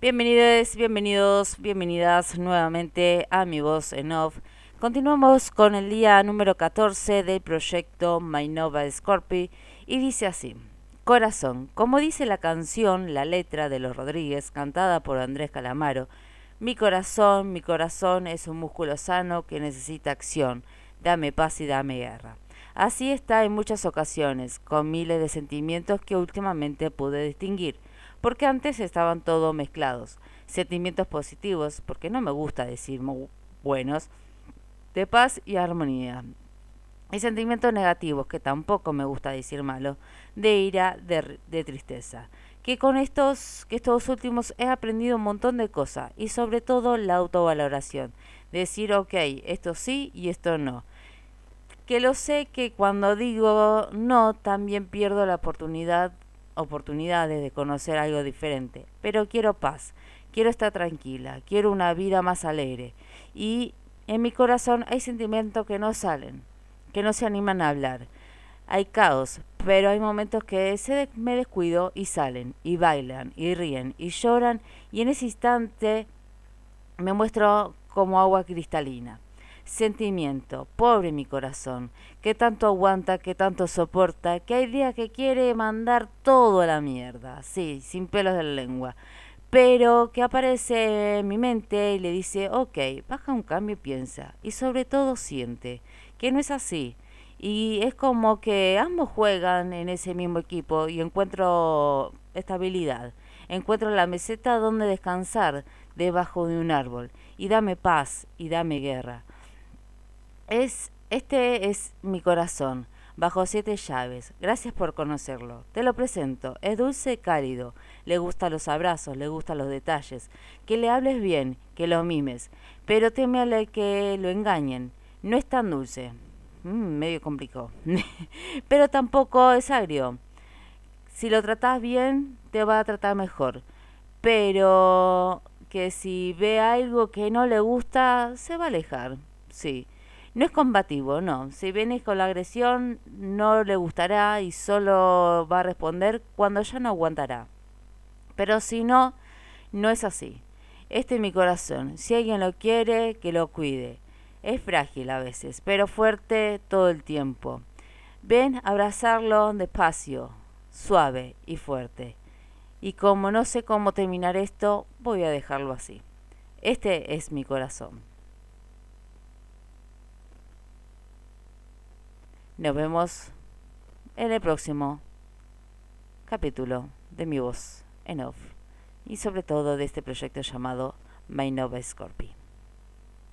Bienvenidos, bienvenidos, bienvenidas nuevamente a mi voz en off. Continuamos con el día número 14 del proyecto My Nova Scorpi y dice así. Corazón, como dice la canción, la letra de los Rodríguez, cantada por Andrés Calamaro, mi corazón, mi corazón es un músculo sano que necesita acción. Dame paz y dame guerra. Así está en muchas ocasiones, con miles de sentimientos que últimamente pude distinguir porque antes estaban todos mezclados. Sentimientos positivos, porque no me gusta decir buenos, de paz y armonía. Y sentimientos negativos, que tampoco me gusta decir malo, de ira, de, de tristeza. Que con estos, que estos últimos he aprendido un montón de cosas y sobre todo la autovaloración. Decir, ok, esto sí y esto no que lo sé que cuando digo no también pierdo la oportunidad oportunidades de conocer algo diferente, pero quiero paz, quiero estar tranquila, quiero una vida más alegre. Y en mi corazón hay sentimientos que no salen, que no se animan a hablar. Hay caos, pero hay momentos que se me descuido y salen, y bailan, y ríen, y lloran, y en ese instante me muestro como agua cristalina sentimiento, pobre mi corazón, que tanto aguanta, que tanto soporta, que hay días que quiere mandar todo a la mierda, sí, sin pelos de la lengua, pero que aparece en mi mente y le dice, ok, baja un cambio y piensa, y sobre todo siente, que no es así. Y es como que ambos juegan en ese mismo equipo y encuentro estabilidad. Encuentro la meseta donde descansar debajo de un árbol. Y dame paz y dame guerra. Es, este es mi corazón, bajo siete llaves. Gracias por conocerlo. Te lo presento. Es dulce y cálido. Le gustan los abrazos, le gustan los detalles. Que le hables bien, que lo mimes. Pero teme a que lo engañen. No es tan dulce. Mm, medio complicado. Pero tampoco es agrio. Si lo tratas bien, te va a tratar mejor. Pero que si ve algo que no le gusta, se va a alejar. Sí no es combativo, no. Si vienes con la agresión, no le gustará y solo va a responder cuando ya no aguantará. Pero si no, no es así. Este es mi corazón. Si alguien lo quiere, que lo cuide. Es frágil a veces, pero fuerte todo el tiempo. Ven abrazarlo despacio, suave y fuerte. Y como no sé cómo terminar esto, voy a dejarlo así. Este es mi corazón. Nos vemos en el próximo capítulo de mi voz en off y sobre todo de este proyecto llamado My Nova Scorpio.